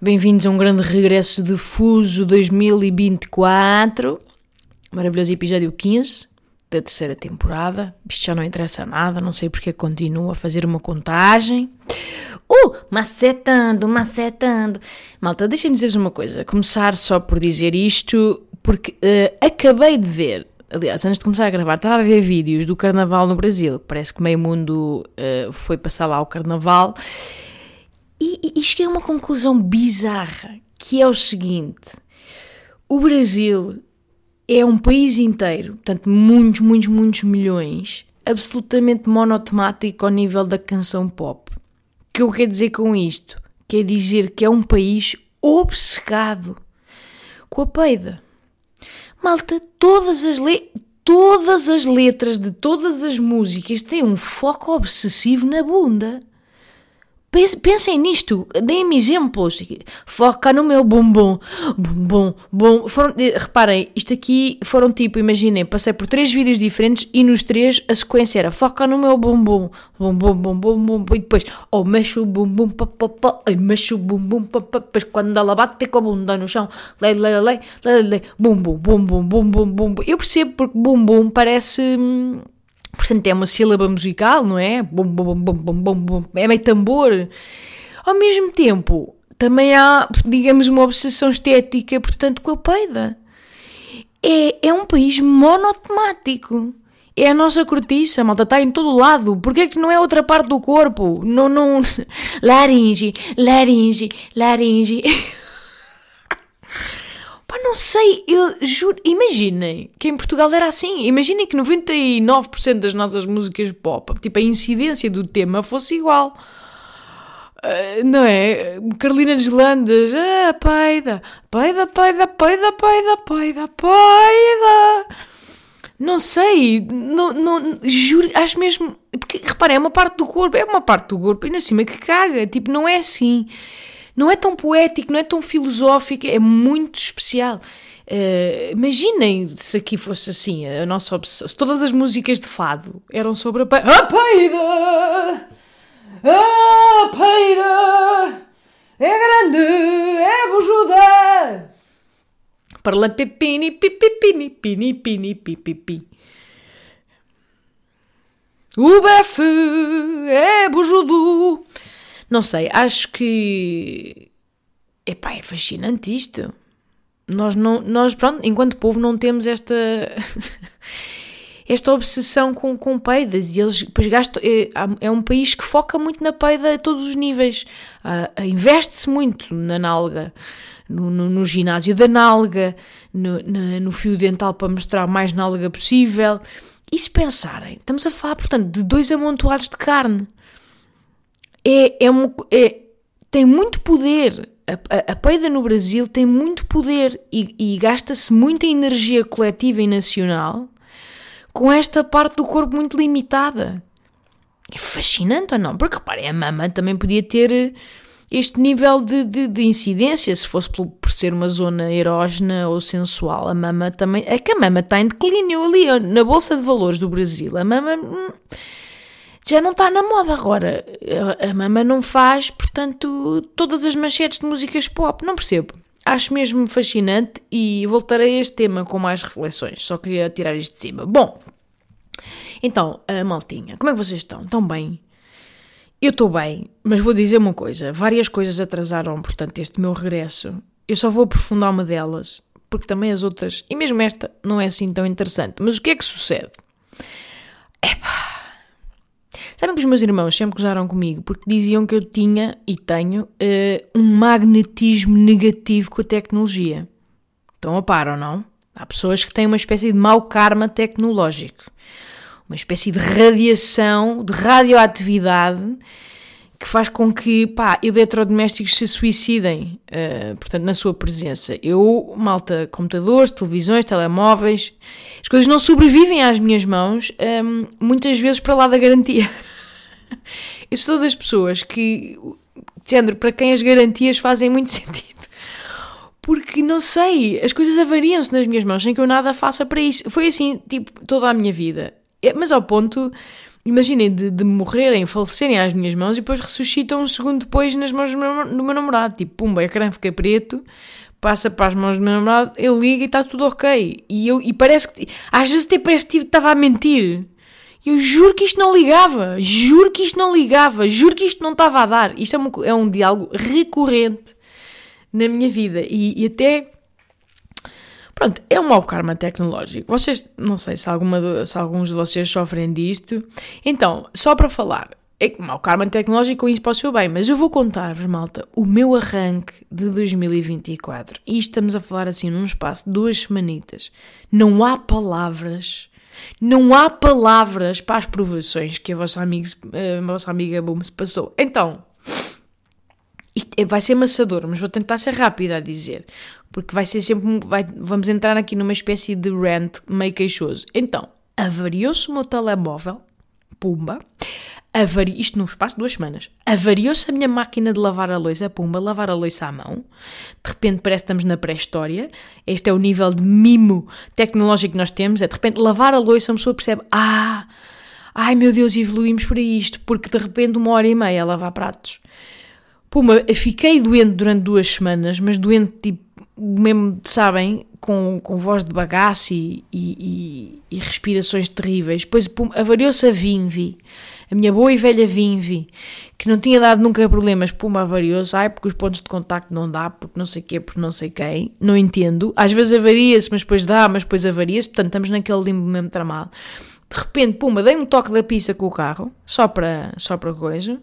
Bem-vindos a um grande regresso de Fuso 2024. Maravilhoso episódio 15 da terceira temporada. Isto já não interessa nada, não sei porque continuo a fazer uma contagem. Uh, macetando, macetando. Malta, deixem-me dizer-vos uma coisa. Começar só por dizer isto, porque uh, acabei de ver aliás, antes de começar a gravar, estava a ver vídeos do carnaval no Brasil. Parece que meio mundo uh, foi passar lá o carnaval. E, e, cheguei a uma conclusão bizarra, que é o seguinte: o Brasil é um país inteiro, portanto, muitos, muitos, muitos milhões, absolutamente monotemático ao nível da canção pop. O que eu quero dizer com isto? Quer dizer que é um país obcecado com a peida. Malta, todas as, le todas as letras de todas as músicas têm um foco obsessivo na bunda. Pensem nisto, deem-me exemplos. Foca no meu bumbum, bumbum, bum. Foram, eh, reparem, isto aqui foram tipo, imaginem, passei por três vídeos diferentes e nos três a sequência era foca no meu bumbum, bumbum, bumbum, bumbum, e depois, oh, mexe o bumbum, pá, pá, pá, ai, mexe o bumbum, pá, pá, depois quando ela bate com a bunda no chão, lei, lei, lei, lei, lei, bumbum, bumbum, bumbum, bumbum. Eu percebo porque bumbum parece. Hum, Portanto, é uma sílaba musical, não é? Bum, bum, bum, bum, bum, bum, é meio tambor. Ao mesmo tempo, também há, digamos, uma obsessão estética, portanto, com a peida. É, é um país monotemático. É a nossa cortiça, malta, está em todo lado. Porquê que não é outra parte do corpo? Não, não... Laringe, laringe, laringe... Não sei, eu juro. Imaginem que em Portugal era assim. Imaginem que 99% das nossas músicas pop, tipo, a incidência do tema fosse igual. Uh, não é? Carolina Deslandes, ah, peida, peida, peida, peida, peida, peida, peida. Não sei, não, não, juro, acho mesmo. Porque reparem, é uma parte do corpo, é uma parte do corpo, e na cima que caga, tipo, não é assim não é tão poético, não é tão filosófico, é muito especial. Uh, imaginem se aqui fosse assim, a nossa obsessão. Se todas as músicas de fado eram sobre a, pe a peida, a peida é grande, é bujuda. Para pepini, pipipini, pini, pini, pipipi. O befe é bujudo. Não sei, acho que. Epá, é fascinante isto. Nós, não, nós, pronto, enquanto povo, não temos esta. esta obsessão com, com peidas e eles depois gastam. É, é um país que foca muito na peida a todos os níveis. Uh, Investe-se muito na nalga. No, no, no, ginásio da nalga, no, no, no, fio dental para mostrar mais nalga possível. E se pensarem, estamos a falar, portanto, de dois amontoados de carne é, é, é tem muito poder. A, a, a, peida no Brasil tem muito poder e, e gasta-se muita energia coletiva e nacional com esta parte do corpo muito limitada. É fascinante ou não? Porque reparem, a mama também podia ter este nível de, de, de incidência se fosse por, por, ser uma zona erógena ou sensual. A mama também. É que a mama está em declínio ali na Bolsa de Valores do Brasil. A mama. Hum, já não está na moda agora. A, mama não faz, portanto, todas as manchetes de músicas pop. Não percebo. Acho mesmo fascinante e voltarei a este tema com mais reflexões. Só queria tirar isto de cima. Bom, então, a maltinha, como é que vocês estão? Estão bem? Eu estou bem, mas vou dizer uma coisa: várias coisas atrasaram, portanto, este meu regresso. Eu só vou aprofundar uma delas, porque também as outras, e mesmo esta, não é assim tão interessante. Mas o que é que sucede? Epá Sabem que os meus irmãos sempre gozaram comigo porque diziam que eu tinha e tenho uh, um magnetismo negativo com a tecnologia. Estão a par ou não? Há pessoas que têm uma espécie de mau karma tecnológico, uma espécie de radiação, de radioatividade que faz com que, pá, eletrodomésticos se suicidem, uh, portanto, na sua presença. Eu, malta, computadores, televisões, telemóveis, as coisas não sobrevivem às minhas mãos, um, ehm, muitas vezes para lá da garantia. Eu sou das pessoas que, género, para quem as garantias fazem muito sentido. Porque, não sei, as coisas avariam-se nas minhas mãos sem que eu nada faça para isso. Foi assim, tipo, toda a minha vida. É, mas ao ponto imaginem, de, de morrerem, falecerem às minhas mãos e depois ressuscitam um segundo depois nas mãos do meu, do meu namorado. Tipo, pumba, ecrã fica preto, passa para as mãos do meu namorado, ele liga e está tudo ok. E, eu, e parece que, às vezes até parece que estava a mentir. Eu juro que isto não ligava, juro que isto não ligava, juro que isto não estava a dar. Isto é um, é um diálogo recorrente na minha vida e, e até Pronto, é um mau karma tecnológico. Vocês, não sei se, alguma, se alguns de vocês sofrem disto. Então, só para falar, é mau karma tecnológico isso para o seu bem, mas eu vou contar-vos, malta, o meu arranque de 2024. E estamos a falar assim num espaço de duas semanitas. Não há palavras, não há palavras para as provações que a vossa amiga, a vossa amiga Boom se passou. Então, isto é, vai ser amassador, mas vou tentar ser rápida a dizer porque vai ser sempre. Vai, vamos entrar aqui numa espécie de rant meio queixoso. Então, avariou-se o meu telemóvel, pumba. Avari, isto no espaço de duas semanas. Avariou-se a minha máquina de lavar a louça, pumba, lavar a louça à mão. De repente parece que estamos na pré-história. Este é o nível de mimo tecnológico que nós temos. É de repente lavar a louça, uma pessoa percebe: ah, ai meu Deus, evoluímos para isto, porque de repente uma hora e meia lavar pratos. Pumba, fiquei doente durante duas semanas, mas doente tipo mesmo, sabem, com, com voz de bagaço e, e, e, respirações terríveis. Depois avariou-se a Vinvi, a minha boa e velha Vinvi, que não tinha dado nunca problemas, puma, avariou-se, ai, porque os pontos de contacto não dá, porque não sei quê, porque não sei quem, não entendo. Às vezes avaria-se, mas depois dá, mas depois avaria-se, portanto estamos naquele limbo mesmo tramado de repente, puma, dei um toque da pista com o carro, só para, só para coisa,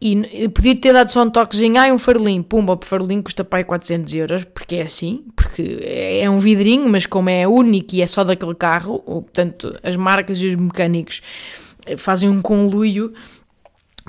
e podia ter dado só um toquezinho, ai, um farolinho, pumba, o farolinho custa pai 400 euros, porque é assim, porque é um vidrinho, mas como é único e é só daquele carro, portanto, as marcas e os mecânicos eh, fazem um conluio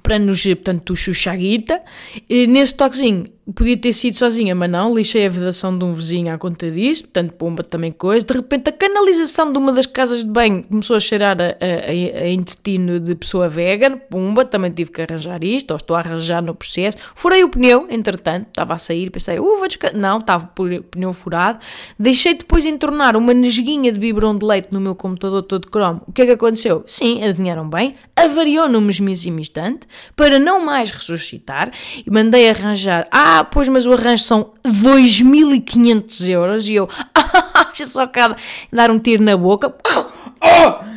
para nos, portanto, chucha a guita. Nesse toquezinho, podia ter sido sozinha, mas não, lixei a vedação de um vizinho à conta disso, portanto, pomba também coisa. De repente, a canalização de uma das casas de banho começou a cheirar a, a, a intestino de pessoa vegan, pumba, também tive que arranjar isto, ou estou a arranjar no processo. Furei o pneu, entretanto, estava a sair, pensei, uh, vou descansar. Não, estava por pneu furado. Deixei depois entornar uma nesguinha de biberon de leite no meu computador todo cromo. O que é que aconteceu? Sim, adivinharam bem, avariou no mesmíssimo instante, para não mais ressuscitar, e mandei arranjar, ah, ah, pois, mas o arranjo são 2.500 euros. E eu, ah, só cada dar um tiro na boca. Oh!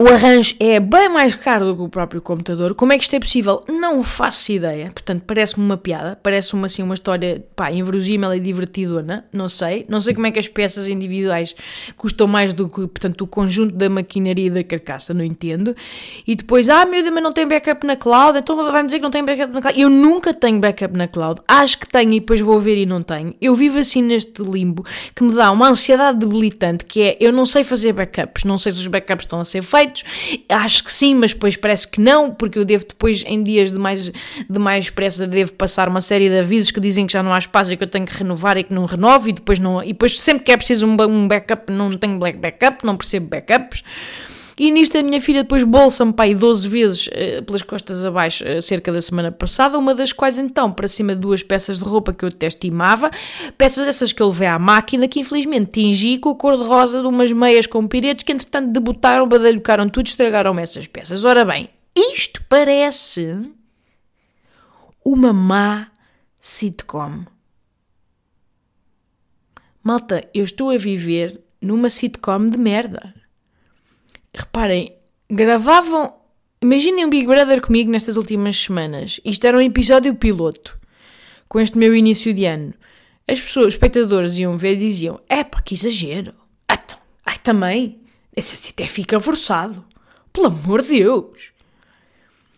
O arranjo é bem mais caro do que o próprio computador. Como é que isto é possível? Não faço ideia. Portanto, parece-me uma piada, parece-me assim uma história, pá, inverosímil e divertidona. Não sei. Não sei como é que as peças individuais custam mais do que, portanto, o conjunto da maquinaria e da carcaça. Não entendo. E depois, ah, meu Deus, mas não tem backup na cloud. Então vai-me dizer que não tem backup na cloud. Eu nunca tenho backup na cloud. Acho que tenho e depois vou ver e não tenho. Eu vivo assim neste limbo que me dá uma ansiedade debilitante que é, eu não sei fazer backups. Não sei se os backups estão a ser feitos Acho que sim, mas depois parece que não, porque eu devo depois, em dias de mais, de mais pressa, devo passar uma série de avisos que dizem que já não há espaço e que eu tenho que renovar e que não renovo, e depois, não, e depois sempre que é preciso um, um backup, não tenho backup, não percebo backups. E nisto a minha filha depois bolsa-me pai 12 vezes uh, pelas costas abaixo uh, cerca da semana passada, uma das quais então para cima de duas peças de roupa que eu até estimava, peças essas que eu levei à máquina que infelizmente tingi com a cor de rosa de umas meias com piretes que entretanto debutaram, badalhocaram tudo, estragaram-me essas peças. Ora bem, isto parece uma má sitcom. Malta, eu estou a viver numa sitcom de merda. Reparem, gravavam. Imaginem um Big Brother comigo nestas últimas semanas. Isto era um episódio piloto, com este meu início de ano. As pessoas, espectadores, iam ver e diziam: Epá, que exagero. Então, ai, também. Esse assim até fica forçado. Pelo amor de Deus.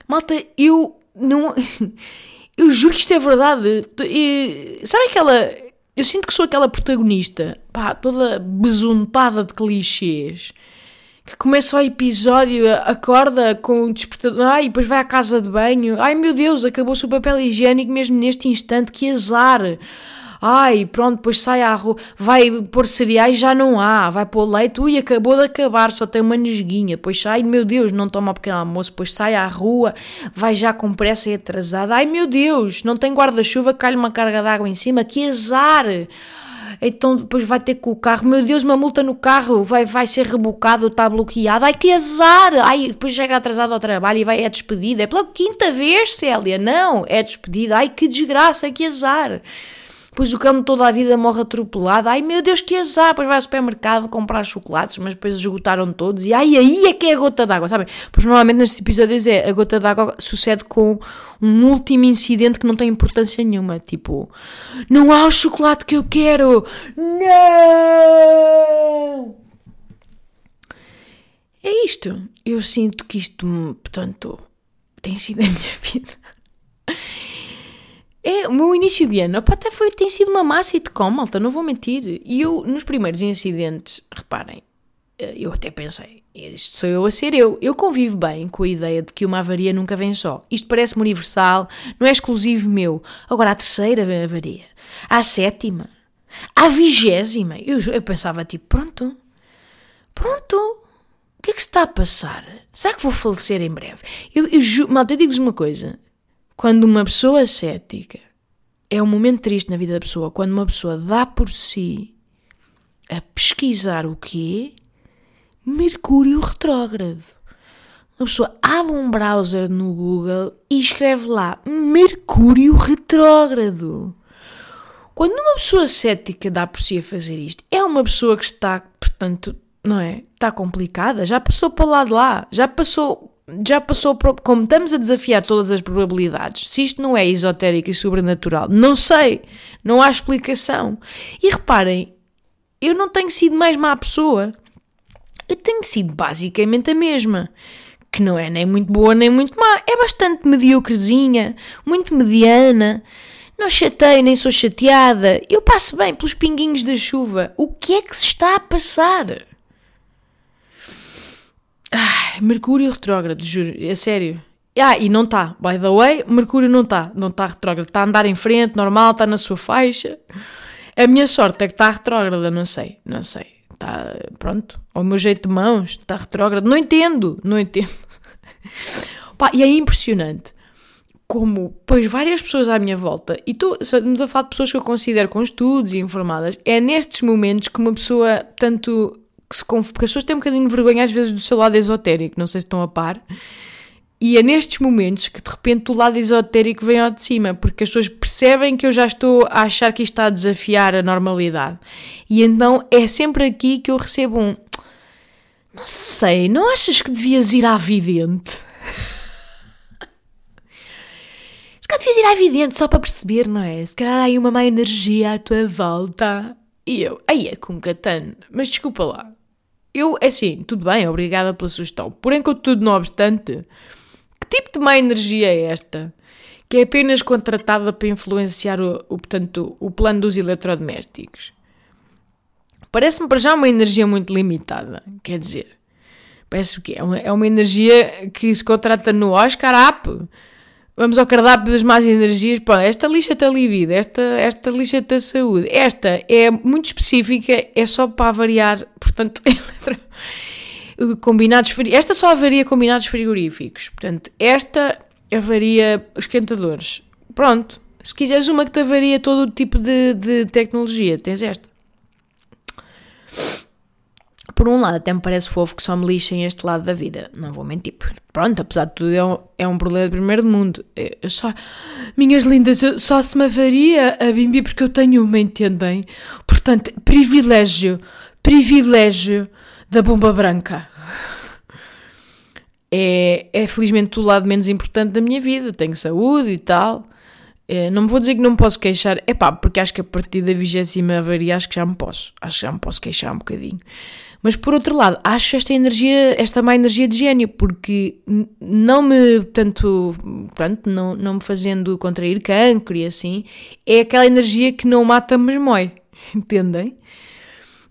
Malta, eu não. Eu juro que isto é verdade. E, sabe aquela. Eu sinto que sou aquela protagonista, pá, toda besuntada de clichês que começa o episódio, acorda com o despertador, ai, depois vai à casa de banho, ai meu Deus, acabou-se o papel higiênico mesmo neste instante, que azar. Ai, pronto, depois sai à rua, vai pôr cereais, já não há, vai pôr leite, ui, acabou de acabar, só tem uma nesguinha, depois sai, meu Deus, não toma pequeno almoço, depois sai à rua, vai já com pressa e atrasada, ai meu Deus, não tem guarda-chuva, cai-lhe uma carga d'água em cima, que azar! Então depois vai ter com o carro, meu Deus, uma multa no carro, vai, vai ser rebocado, está bloqueado, ai que azar, ai depois chega atrasado ao trabalho e vai, é despedida, é pela quinta vez, Célia, não, é despedida, ai que desgraça, que azar. Depois o cão toda a vida morre atropelado. Ai meu Deus, que azar! Depois vai ao supermercado comprar chocolates, mas depois esgotaram todos. E ai, aí é que é a gota d'água, sabem? Pois normalmente nestes episódios é a gota d'água sucede com um último incidente que não tem importância nenhuma. Tipo, não há o chocolate que eu quero! Não! É isto. Eu sinto que isto, portanto, tem sido a minha vida. É, o meu início de ano, opa, até foi, tem sido uma massa e de com, malta, não vou mentir. E eu, nos primeiros incidentes, reparem, eh, eu até pensei, isto sou eu a ser eu. Eu convivo bem com a ideia de que uma avaria nunca vem só. Isto parece-me universal, não é exclusivo meu. Agora, a terceira avaria, a sétima, a vigésima. Eu, eu pensava, tipo, pronto, pronto, o que é que se está a passar? Será que vou falecer em breve? Eu, eu, malta, eu digo-vos uma coisa. Quando uma pessoa cética é um momento triste na vida da pessoa, quando uma pessoa dá por si a pesquisar o quê? Mercúrio retrógrado. Uma pessoa abre um browser no Google e escreve lá Mercúrio retrógrado. Quando uma pessoa cética dá por si a fazer isto, é uma pessoa que está, portanto, não é? Está complicada, já passou para lá de lá, já passou já passou, como estamos a desafiar todas as probabilidades, se isto não é esotérico e sobrenatural, não sei, não há explicação. E reparem, eu não tenho sido mais má pessoa, eu tenho sido basicamente a mesma. Que não é nem muito boa nem muito má, é bastante mediocrezinha, muito mediana. Não chatei nem sou chateada, eu passo bem pelos pinguinhos da chuva. O que é que se está a passar? Ai, Mercúrio retrógrado, juro, é sério. Ah, e não está, by the way, Mercúrio não está, não está retrógrado, está a andar em frente, normal, está na sua faixa. A minha sorte é que está retrógrada, não sei, não sei. Está, pronto, ao meu jeito de mãos, está retrógrado, não entendo, não entendo. Pá, e é impressionante como, pois, várias pessoas à minha volta, e tu, estamos a falar de pessoas que eu considero com estudos e informadas, é nestes momentos que uma pessoa, tanto que se conf... porque as pessoas têm um bocadinho de vergonha às vezes do seu lado esotérico, não sei se estão a par. E é nestes momentos que de repente o lado esotérico vem ao de cima, porque as pessoas percebem que eu já estou a achar que isto está a desafiar a normalidade. E então é sempre aqui que eu recebo um. Não sei, não achas que devias ir à vidente? Se calhar devias ir à vidente só para perceber, não é? Se calhar há aí uma má energia à tua volta. E eu, aí é com catano, mas desculpa lá, eu, é assim, tudo bem, obrigada pela sugestão. Porém, contudo, não obstante, que tipo de má energia é esta? Que é apenas contratada para influenciar o, o, portanto, o plano dos eletrodomésticos. Parece-me para já uma energia muito limitada. Quer dizer, parece o quê? É uma, é uma energia que se contrata no Oscar App Vamos ao cardápio das más energias. Pô, esta lixa-te a libido, esta, esta lixa-te a saúde. Esta é muito específica, é só para avariar, portanto, combinados Esta só avaria combinados frigoríficos. Portanto, esta avaria esquentadores. Pronto. Se quiseres uma que te avaria todo o tipo de, de tecnologia, tens esta por um lado, até me parece fofo que só me lixem este lado da vida. Não vou mentir. Pronto, apesar de tudo, é um, é um problema de primeiro mundo. Eu só, minhas lindas, só se me avaria a Bimbi porque eu tenho uma, entendem? Portanto, privilégio, privilégio da bomba branca. É, é felizmente o lado menos importante da minha vida. Tenho saúde e tal. É, não me vou dizer que não me posso queixar, é pá, porque acho que a partir da vigésima avaria acho que já me posso. Acho que já me posso queixar um bocadinho. Mas por outro lado, acho esta energia, esta má energia de gênio, porque não me, tanto, pronto, não, não me fazendo contrair cancro e assim, é aquela energia que não mata, mas mói. Entendem?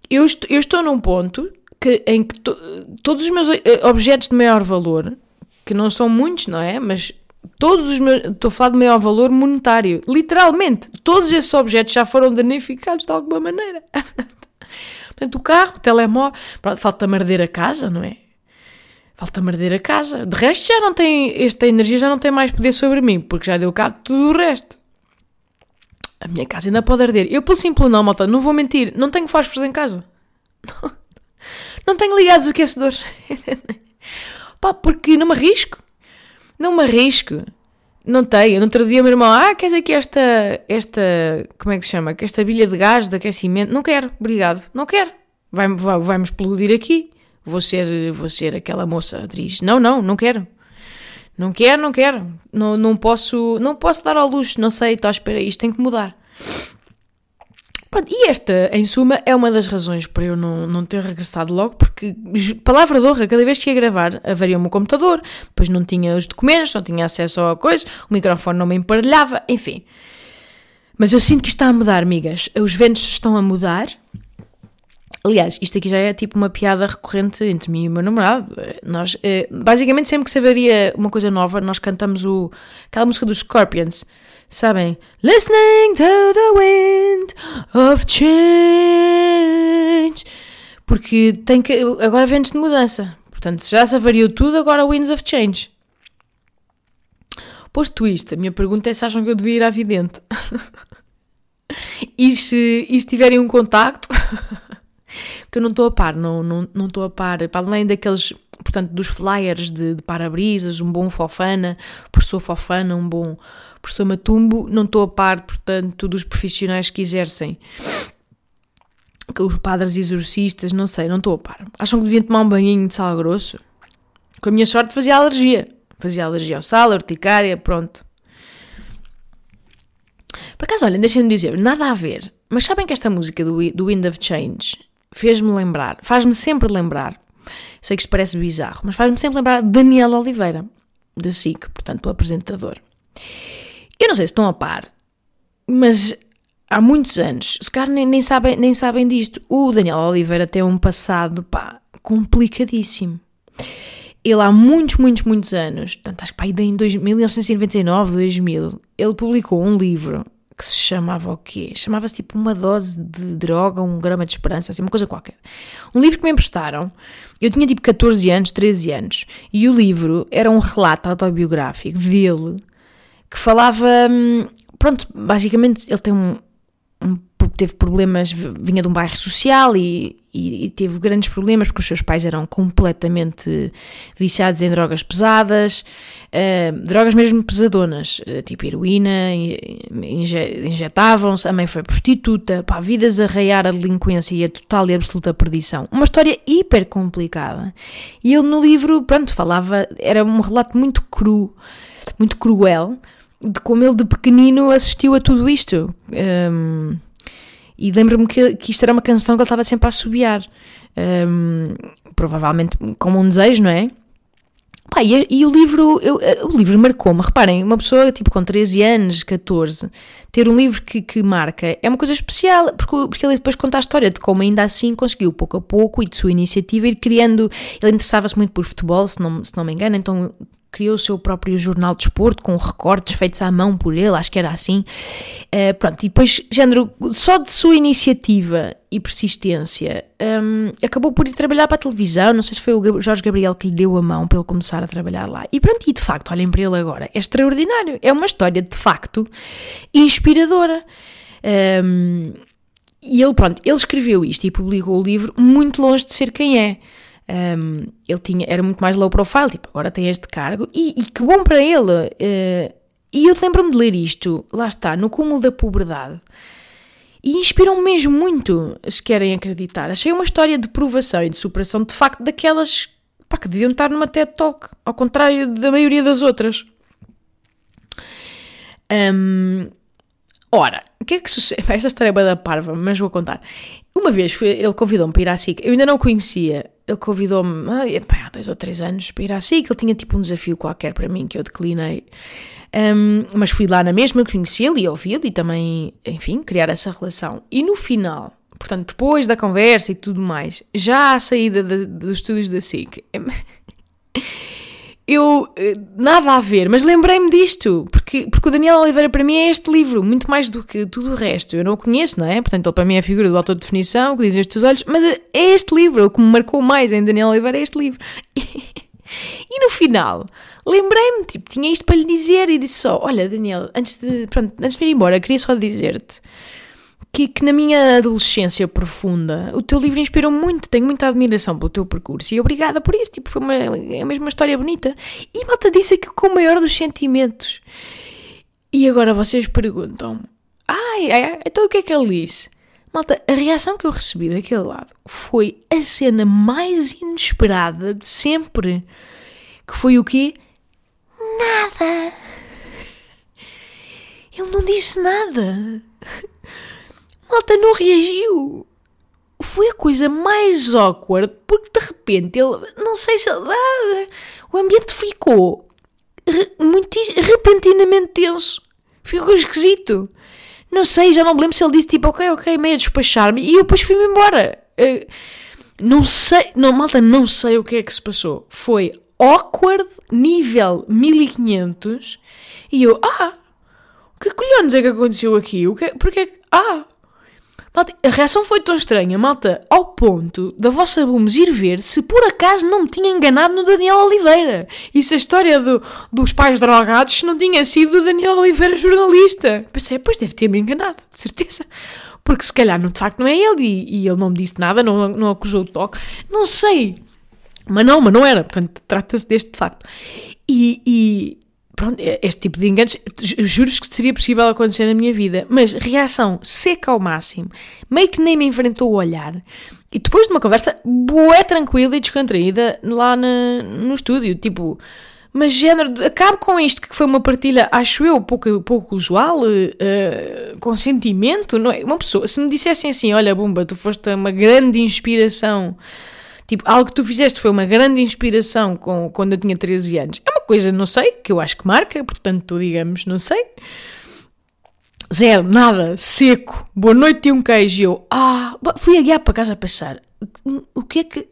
Eu estou, eu estou num ponto que, em que to, todos os meus eh, objetos de maior valor, que não são muitos, não é? Mas todos os meus. Estou a falar de maior valor monetário. Literalmente, todos esses objetos já foram danificados de alguma maneira. Portanto, o carro, o telemóvel. Falta marder a casa, não é? Falta marder a casa. De resto, já não tem. Esta energia já não tem mais poder sobre mim, porque já deu cabo de tudo o resto. A minha casa ainda pode arder. Eu, pelo simples não, malta, não vou mentir, não tenho fósforos em casa. Não tenho ligados os aquecedores. Pá, porque não me arrisco. Não me arrisco. Não tenho. No outro dia, meu irmão, ah, queres aqui esta, esta, como é que se chama? Esta bilha de gás de aquecimento? Não quero, obrigado. Não quero. Vai-me vai, vai explodir aqui. Vou ser, vou ser aquela moça atriz. Não, não, não quero. Não quero, não quero. Não, não, posso, não posso dar ao luxo. Não sei, estou à espera. Isto tem que mudar. Pronto, e esta, em suma, é uma das razões para eu não, não ter regressado logo, porque, palavra de honra, cada vez que ia gravar, avaria o meu computador, depois não tinha os documentos, não tinha acesso a coisa, o microfone não me emparelhava, enfim. Mas eu sinto que está a mudar, amigas. Os ventos estão a mudar. Aliás, isto aqui já é tipo uma piada recorrente entre mim e o meu namorado. Nós, eh, basicamente, sempre que se avaria uma coisa nova, nós cantamos o, aquela música dos Scorpions sabem? Listening to the wind of change. Porque tem que. Agora ventos de mudança. Portanto, já se avariou tudo, agora winds of change. Posto isto, a minha pergunta é se acham que eu devia ir à vidente. e, se, e se tiverem um contacto, que eu não estou a par, não estou não, não a par, para além daqueles, portanto, dos flyers de, de para-brisas, um bom fofana, professor fofana, um bom professor Matumbo, não estou a par, portanto, dos profissionais que exercem. Que os padres exorcistas, não sei, não estou a par. Acham que deviam tomar um banhinho de sal grosso? Com a minha sorte fazia alergia. Fazia alergia ao sal, urticária, pronto. Por acaso, olhem, deixem-me dizer, nada a ver. Mas sabem que esta música do, do Wind of Change fez-me lembrar, faz-me sempre lembrar, sei que isto parece bizarro, mas faz-me sempre lembrar Daniel Oliveira, da SIC, portanto, o apresentador. Eu não sei se estão a par, mas há muitos anos, se calhar nem, nem, sabem, nem sabem disto, o Daniel Oliveira tem um passado, pá, complicadíssimo. Ele há muitos, muitos, muitos anos, portanto, acho que pá, em 1999, 2000, ele publicou um livro que se chamava o quê? Chamava-se tipo Uma Dose de Droga, Um Grama de Esperança, assim, uma coisa qualquer. Um livro que me emprestaram. Eu tinha tipo 14 anos, 13 anos, e o livro era um relato autobiográfico dele que falava. Hum, pronto, basicamente ele tem um, um teve problemas, vinha de um bairro social e, e, e, teve grandes problemas porque os seus pais eram completamente viciados em drogas pesadas, uh, drogas mesmo pesadonas, uh, tipo heroína, inje, injetavam-se, a mãe foi prostituta, pá, vidas a raiar a delinquência e a total e absoluta perdição. Uma história hiper complicada. E ele no livro, pronto, falava, era um relato muito cru, muito cruel, de como ele de pequenino assistiu a tudo isto. Um, e lembro-me que, que isto era uma canção que ele estava sempre a assobiar. Um, provavelmente como um desejo, não é? Pá, e, e, o livro, eu, o livro marcou-me. Reparem, uma pessoa tipo com 13 anos, 14, ter um livro que, que marca é uma coisa especial, porque, porque ele depois conta a história de como ainda assim conseguiu pouco a pouco e de sua iniciativa ir criando. Ele interessava-se muito por futebol, se não, se não me engano, então criou o seu próprio jornal de esporte com recortes feitos à mão por ele, acho que era assim. Uh, pronto, e depois, género, só de sua iniciativa e persistência, um, acabou por ir trabalhar para a televisão. Não sei se foi o Jorge Gabriel que lhe deu a mão para ele começar a trabalhar lá. E pronto, e de facto, olhem para ele agora, é extraordinário. É uma história de facto inspiradora. Um, e ele, pronto, ele escreveu isto e publicou o livro muito longe de ser quem é. Um, ele tinha, era muito mais low profile, tipo, agora tem este cargo, e, e que bom para ele. Uh, e eu lembro-me de ler isto, lá está, no cúmulo da pobreza, e inspiram-me mesmo muito, se querem acreditar. Achei uma história de provação e de superação, de facto, daquelas pá, que deviam estar numa TED Talk, ao contrário da maioria das outras. Um, ora, o que é que sucede? Esta história é da parva, mas vou contar. Uma vez foi, ele convidou-me para ir à SIC, eu ainda não o conhecia, ele convidou-me há dois ou três anos para ir à SIC, ele tinha tipo um desafio qualquer para mim que eu declinei, um, mas fui lá na mesma, conheci-lo e ouvi-lo e também, enfim, criar essa relação. E no final, portanto, depois da conversa e tudo mais, já à saída de, dos estúdios da SIC, eu, eh, nada a ver, mas lembrei-me disto, porque, porque o Daniel Oliveira para mim é este livro, muito mais do que tudo o resto. Eu não o conheço, não é? Portanto, ele para mim é a figura do autor de definição, que dizem estes olhos, mas é este livro, o que me marcou mais em Daniel Oliveira é este livro. E, no final, lembrei-me, tipo, tinha isto para lhe dizer e disse só: Olha, Daniel, antes de, pronto, antes de ir embora, queria só dizer-te que, que, na minha adolescência profunda o teu livro inspirou muito, tenho muita admiração pelo teu percurso e obrigada por isso, tipo, foi uma, é mesmo uma história bonita. E malta disse aquilo com o maior dos sentimentos. E agora vocês perguntam ai, ai, então o que é que ele disse? Malta, a reação que eu recebi daquele lado foi a cena mais inesperada de sempre. Que foi o quê? Nada. Ele não disse nada malta não reagiu. Foi a coisa mais awkward, porque de repente ele, não sei se ele, ah, o ambiente ficou re, muito repentinamente tenso. Ficou esquisito. Não sei, já não me lembro se ele disse tipo, ok, ok, meio a despachar-me e eu depois fui-me embora. Uh, não sei, não, malta, não sei o que é que se passou. Foi awkward, nível 1500 e eu, ah, que colhões é que aconteceu aqui? O que, porque, ah, Malta, a reação foi tão estranha, malta, ao ponto da vossa Booms ir ver se por acaso não me tinha enganado no Daniel Oliveira. E se a história do, dos pais drogados não tinha sido do Daniel Oliveira jornalista. Pensei, pois deve ter-me enganado, de certeza. Porque se calhar, de facto, não é ele e, e ele não me disse nada, não, não acusou o toque. Não sei. Mas não, mas não era. Portanto, trata-se deste de facto. E, e, pronto, é, este tipo de enganos, juro que seria possível acontecer na minha vida, mas reação seca ao máximo, meio que nem me enfrentou o olhar. E depois de uma conversa boa, tranquila e descontraída lá na, no estúdio, tipo, mas género, acabo com isto, que foi uma partilha, acho eu, pouco, pouco usual, uh, com sentimento, não é? Uma pessoa, se me dissessem assim, olha, Bumba, tu foste uma grande inspiração Tipo, algo que tu fizeste foi uma grande inspiração com, quando eu tinha 13 anos. É uma coisa, não sei, que eu acho que marca, portanto, digamos, não sei. Zero, nada, seco. Boa noite e um queijo. E eu, ah, fui a guiar para casa a pensar, o que é que.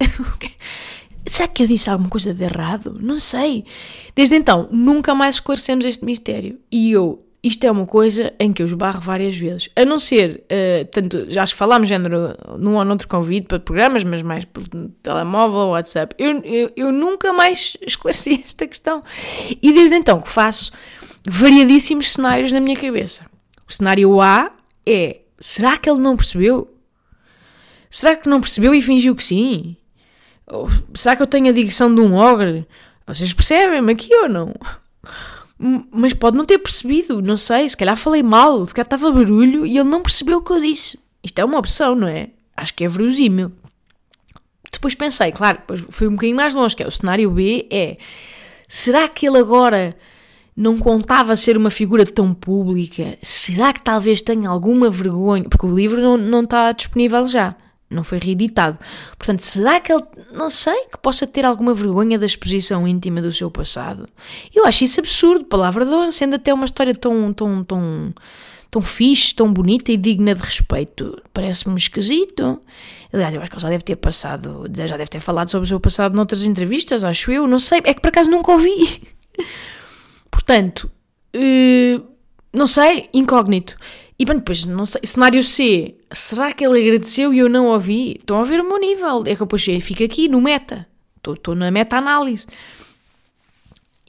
Será que eu disse alguma coisa de errado? Não sei. Desde então, nunca mais esclarecemos este mistério. E eu isto é uma coisa em que eu esbarro várias vezes. A não ser, uh, tanto, já acho que falámos género num ou noutro convite para programas, mas mais pelo telemóvel, WhatsApp. Eu, eu, eu nunca mais esclareci esta questão. E desde então que faço variadíssimos cenários na minha cabeça. O cenário A é: será que ele não percebeu? Será que não percebeu e fingiu que sim? Ou será que eu tenho a dicção de um ogre? Vocês percebem-me aqui ou não? Mas pode não ter percebido, não sei, se calhar falei mal, se calhar estava barulho e ele não percebeu o que eu disse. Isto é uma opção, não é? Acho que é verosímil. Depois pensei, claro, depois fui um bocadinho mais longe, que é o cenário B, é será que ele agora não contava ser uma figura tão pública? Será que talvez tenha alguma vergonha? Porque o livro não, não está disponível já não foi reeditado. Portanto, será que ele, não sei, que possa ter alguma vergonha da exposição íntima do seu passado? Eu acho isso absurdo, palavra de honra, sendo até uma história tão, tão, tão, tão fixe, tão bonita e digna de respeito. Parece-me esquisito. Aliás, eu acho que ele já deve ter passado, já deve ter falado sobre o seu passado noutras entrevistas, acho eu, não sei, é que por acaso nunca ouvi. Portanto, uh, não sei, incógnito. E bem, depois, não sei, cenário C, será que ele agradeceu e eu não ouvi? Estão a ver o meu nível. É que depois fico aqui no meta. Estou, na meta-análise.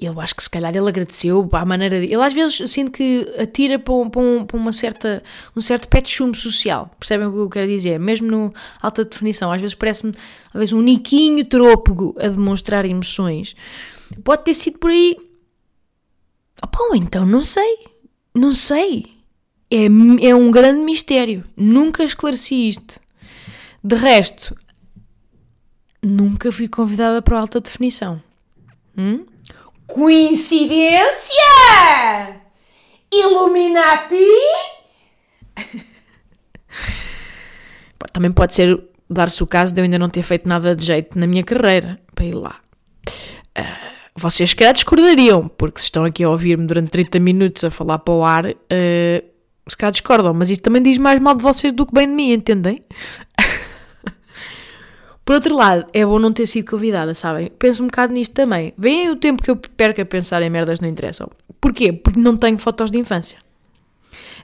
Eu acho que se calhar ele agradeceu à maneira de... Ele às vezes sinto que atira para, um, para, um, para uma certa, um certo de chumbo social. Percebem o que eu quero dizer? Mesmo no alta definição. Às vezes parece-me às vezes um niquinho trôpego a demonstrar emoções. Pode ter sido por aí. Opa, então não sei. Não sei é, é um grande mistério. Nunca esclareci isto. De resto, nunca fui convidada para alta definição. Hum? Coincidência? Illuminati? Também pode ser dar-se o caso de eu ainda não ter feito nada de jeito na minha carreira para ir lá. Uh, vocês, calhar, discordariam, porque se estão aqui a ouvir-me durante 30 minutos a falar para o ar, uh, Se calhar discordam, mas isso também diz mais mal de vocês do que bem de mim, entendem? Por outro lado, é bom não ter sido convidada, sabem? Penso um bocado nisto também. Veem o tempo que eu perco a pensar em merdas não interessam. Porquê? Porque não tenho fotos de infância.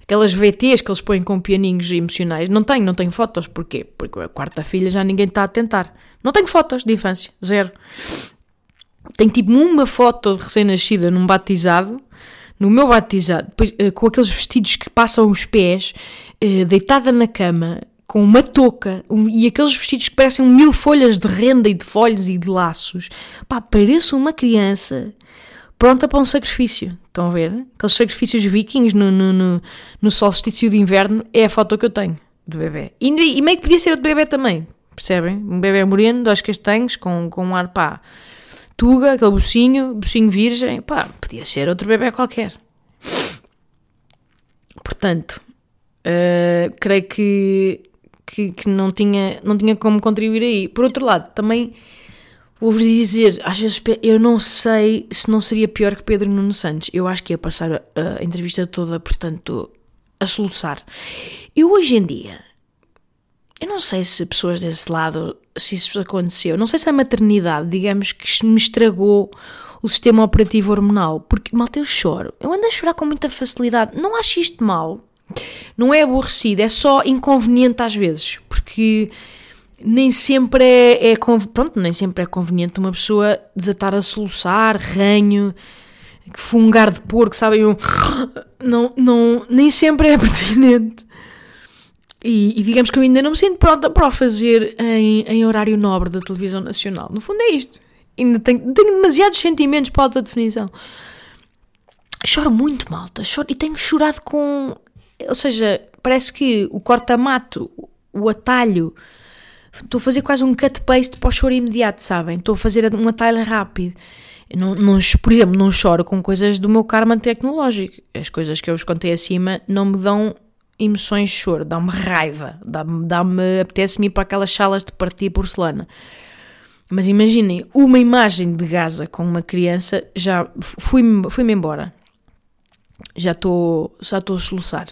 Aquelas VTs que eles põem com pianinhos emocionais. Não tenho, não tenho fotos. Porquê? Porque a quarta filha já ninguém está a tentar. Não tenho fotos de infância. Zero. Tenho tipo uma foto de recém-nascida num batizado. No meu batizado, depois, eh, com aqueles vestidos que passam os pés, eh, deitada na cama, com uma touca um, e aqueles vestidos que parecem mil folhas de renda e de folhos e de laços. Pá, pareço uma criança pronta para um sacrifício. Estão a ver? Aqueles sacrifícios vikings no, no, no, no solstício de inverno é a foto que eu tenho do bebê. E, e meio que podia ser outro bebê também, percebem? Um bebê moreno, dois castanhos, com, com um ar pá, tuga, aquele bocinho, bocinho virgem, pá, podia ser outro bebê qualquer. Portanto, uh, creio que que, que não, tinha, não tinha como contribuir aí. Por outro lado, também vou-vos dizer, às vezes eu não sei se não seria pior que Pedro Nuno Santos. Eu acho que ia passar a, a entrevista toda, portanto, a soluçar. Eu hoje em dia, eu não sei se pessoas desse lado, se isso aconteceu, não sei se a maternidade, digamos que me estragou o sistema operativo hormonal, porque malta eu choro, eu ando a chorar com muita facilidade, não acho isto mal, não é aborrecido, é só inconveniente às vezes, porque nem sempre é, é pronto, nem sempre é conveniente uma pessoa desatar a soluçar, ranho, fungar de porco, sabem? Não, não, nem sempre é pertinente. E, e, digamos que eu ainda não me sinto pronta para o fazer em, em horário nobre da televisão nacional. No fundo é isto. Ainda tenho, tenho demasiados sentimentos para alta definição. Choro muito, malta. Choro, e tenho chorado com ou seja, parece que o corta-mato, o atalho, estou a fazer quase um cut-paste para o choro imediato, sabem? Estou a fazer um atalho rápido. Não, não, por exemplo, não choro com coisas do meu karma tecnológico. As coisas que eu vos contei acima não me dão emoções choro, dá-me raiva, dá-me, dá-me apetece-me ir para aquelas salas de partir porcelana. Mas imaginem, uma imagem de Gaza com uma criança, já fui-me fui embora. Já estou já a soluçar.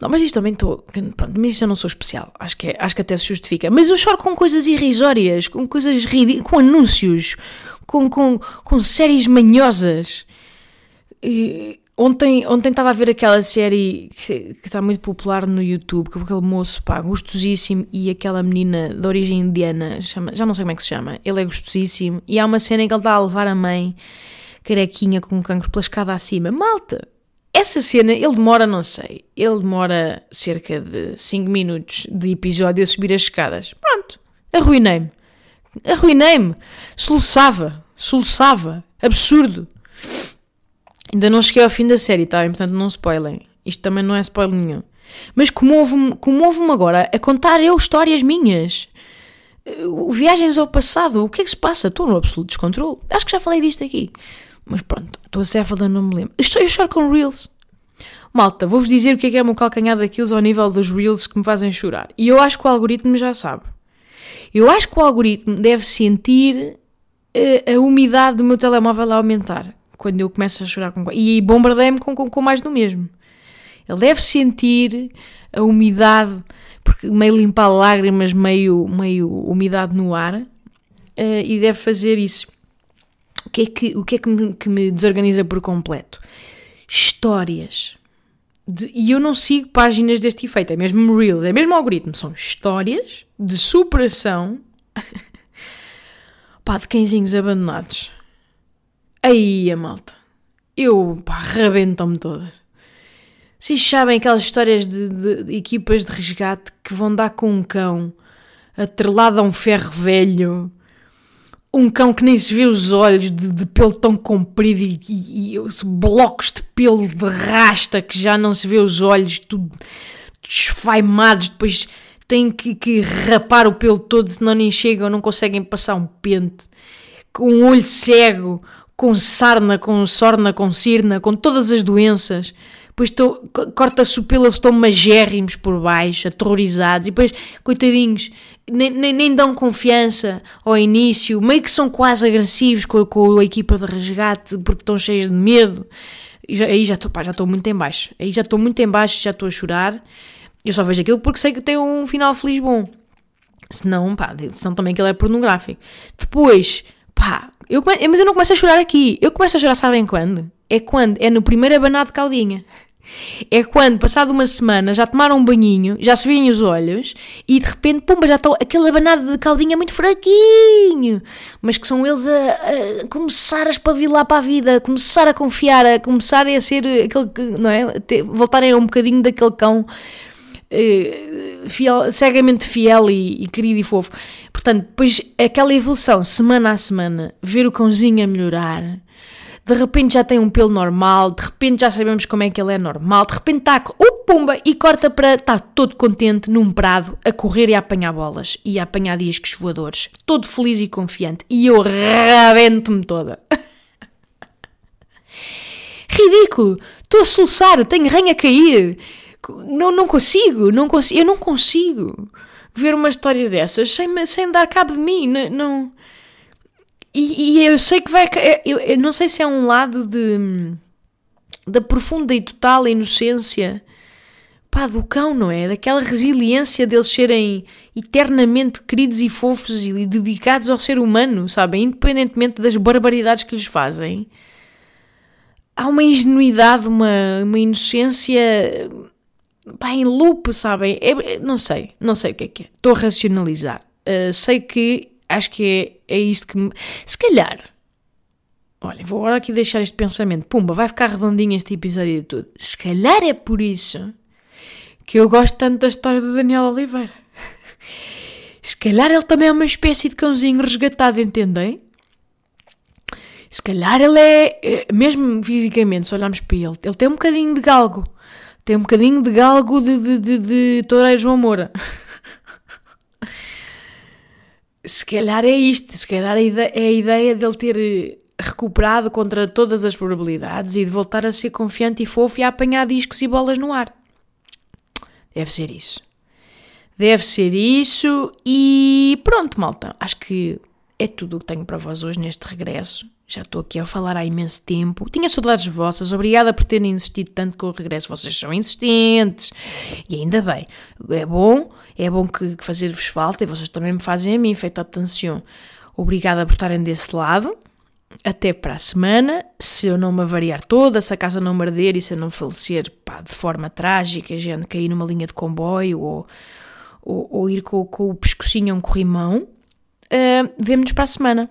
Não, mas isto também estou. Pronto, mas isto eu não sou especial. Acho que, é, acho que até se justifica. Mas eu choro com coisas irrisórias, com coisas ridículas, com anúncios, com, com, com séries manhosas. E ontem, ontem estava a ver aquela série que, que está muito popular no YouTube, com aquele moço, pá, gostosíssimo, e aquela menina de origem indiana, chama, já não sei como é que se chama. Ele é gostosíssimo. E há uma cena em que ele está a levar a mãe, carequinha, com um cancro pela escada acima. Malta! Essa cena, ele demora, não sei, ele demora cerca de 5 minutos de episódio a subir as escadas. Pronto, arruinei-me. Arruinei-me. Soluçava, soluçava. Absurdo. Ainda não cheguei ao fim da série, tá? Portanto, não spoilem. Isto também não é spoiler nenhum. Mas comove-me comove agora a contar eu histórias minhas. Uh, viagens ao passado. O que é que se passa? Estou no absoluto descontrole. Acho que já falei disto aqui. Mas pronto, estou a céfala, não me lembro. Eu choro com Reels. Malta, vou-vos dizer o que é que é o meu calcanhar daqueles ao nível dos Reels que me fazem chorar. E eu acho que o algoritmo já sabe. Eu acho que o algoritmo deve sentir a, eh, a umidade do meu telemóvel a aumentar quando eu começo a chorar com e bombardeia-me com, com, com, mais do mesmo. Ele deve sentir a umidade, porque meio limpar lágrimas, meio, meio umidade no ar, uh, e deve fazer isso. O que é que, o que, é que, me, que me desorganiza por completo? Histórias. De, e eu não sigo páginas deste efeito, é mesmo Reels, é mesmo algoritmo. São histórias de superação pá, de cãezinhos abandonados. Aí a malta. Eu, pá, rebentam-me todas. Vocês sabem aquelas histórias de, de, de, equipas de resgate que vão dar com um cão atrelado a um ferro velho um cão que nem se vê os olhos de, de pelo tão comprido e, e, e, blocos de pelo de rasta que já não se vê os olhos, tudo desfaimados, depois têm que, que rapar o pelo todo, senão nem chegam, não conseguem passar um pente, com um olho cego, com sarna, com sorna, com cirna, com todas as doenças depois pelo, eles estão magérrimos por baixo, aterrorizados, e depois, coitadinhos, nem, nem, nem, dão confiança ao início, meio que são quase agressivos com, com a equipa de resgate porque estão cheios de medo. Aí já estou, já estou muito em baixo. Aí já estou muito em baixo, já estou a chorar. Eu só vejo aquilo porque sei que tem um final feliz bom. Senão, pá, senão também aquilo é pornográfico. Depois, pá, eu come... mas eu não começo a chorar aqui. Eu começo a chorar, sabem quando? É quando? É no primeiro abanado de caldinha. É quando, passado uma semana, já tomaram um banhinho, já se veem os olhos e de repente, pumba, já estão aquele abanado de caldinha muito fraquinho, mas que são eles a, a começar a espavilar para a vida, a começar a confiar, a começarem a ser aquele, não é? Voltarem a um bocadinho daquele cão eh, fiel, cegamente fiel e, e, querido e fofo. Portanto, depois aquela evolução, semana a semana, ver o cãozinho a melhorar, de repente já tem um pelo normal, de repente já sabemos como é que ele é normal, de repente está, o pumba, e corta para, está todo contente num prado a correr e a apanhar bolas e a apanhar discos voadores, todo feliz e confiante, e eu rabento-me toda. Ridículo! Estou a soluçar, tenho ranho a cair. Não, não consigo, não consigo, eu não consigo ver uma história dessas sem, sem dar cabo de mim. Não, não. E, e, eu sei que vai. Eu, eu, não sei se é um lado de. da profunda e total inocência pá, do cão, não é? Daquela resiliência deles serem eternamente queridos e fofos e dedicados ao ser humano, sabem? Independentemente das barbaridades que lhes fazem. Há uma ingenuidade, uma, uma inocência pá, em loop, sabem? É, não sei, não sei o que é que é. Estou a racionalizar. Uh, sei que acho que é, é isto que me... Se calhar, olha, vou agora aqui deixar este pensamento. Pumba, vai ficar redondinho este episódio de tudo. Se calhar é por isso que eu gosto tanto da história do Daniel Oliveira. Se calhar ele também é uma espécie de cãozinho resgatado, entendem? Se calhar ele é, é mesmo fisicamente, se olharmos para ele, ele tem um bocadinho de galgo. Tem um bocadinho de galgo de, de, de, de Toureiro João Moura. se calhar é isto, se calhar é a ideia dele ter eh, recuperado contra todas as probabilidades e de voltar a ser confiante e fofo e a apanhar discos e bolas no ar. Deve ser isso. Deve ser isso e pronto, malta. Acho que é tudo o que tenho para vós hoje neste regresso. Já estou aqui a falar há imenso tempo. Tinha saudades vossas. Obrigada por terem insistido tanto com o regresso. Vocês são insistentes. E ainda bem. É bom. É bom que, que fazer-vos falta. E vocês também me fazem a mim. Feita atenção. Obrigada por estarem desse lado. Até para a semana. Se eu não me avariar toda, se a casa não me arder e se eu não falecer pá, de forma trágica, gente cair numa linha de comboio ou, ou, ou ir com, com o pescocinho a um corrimão, uh, vemo-nos para a semana.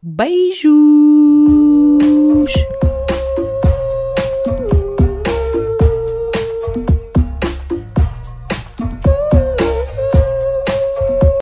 Beijos!